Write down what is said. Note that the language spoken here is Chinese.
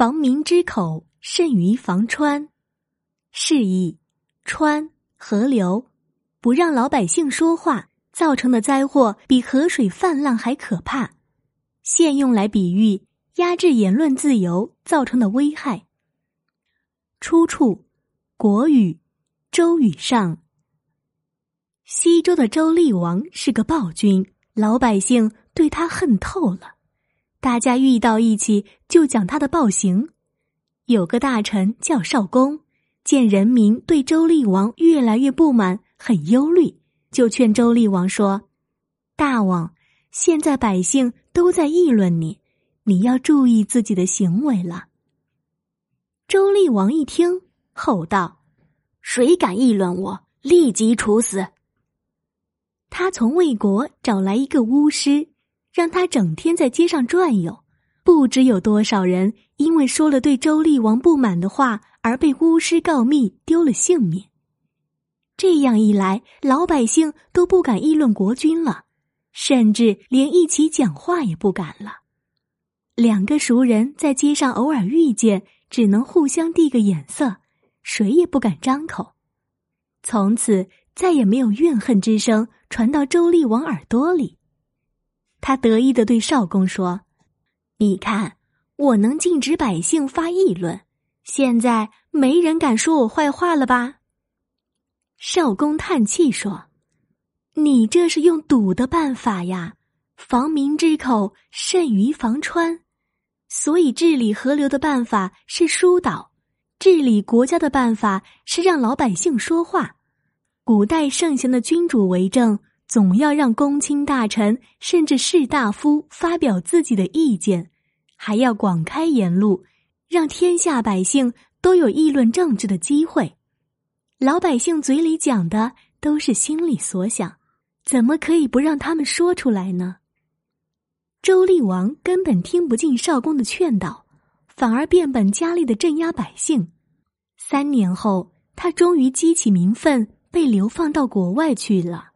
防民之口，甚于防川。示意川河流不让老百姓说话，造成的灾祸比河水泛滥还可怕。现用来比喻压制言论自由造成的危害。出处：《国语·周语上》。西周的周厉王是个暴君，老百姓对他恨透了。大家遇到一起就讲他的暴行。有个大臣叫少公，见人民对周厉王越来越不满，很忧虑，就劝周厉王说：“大王，现在百姓都在议论你，你要注意自己的行为了。”周厉王一听，吼道：“谁敢议论我，立即处死！”他从魏国找来一个巫师。让他整天在街上转悠，不知有多少人因为说了对周厉王不满的话而被巫师告密，丢了性命。这样一来，老百姓都不敢议论国君了，甚至连一起讲话也不敢了。两个熟人在街上偶尔遇见，只能互相递个眼色，谁也不敢张口。从此，再也没有怨恨之声传到周厉王耳朵里。他得意的对少公说：“你看，我能禁止百姓发议论，现在没人敢说我坏话了吧？”少公叹气说：“你这是用堵的办法呀，防民之口甚于防川，所以治理河流的办法是疏导，治理国家的办法是让老百姓说话。古代盛行的君主为政。”总要让公卿大臣甚至士大夫发表自己的意见，还要广开言路，让天下百姓都有议论政治的机会。老百姓嘴里讲的都是心里所想，怎么可以不让他们说出来呢？周厉王根本听不进少公的劝导，反而变本加厉的镇压百姓。三年后，他终于激起民愤，被流放到国外去了。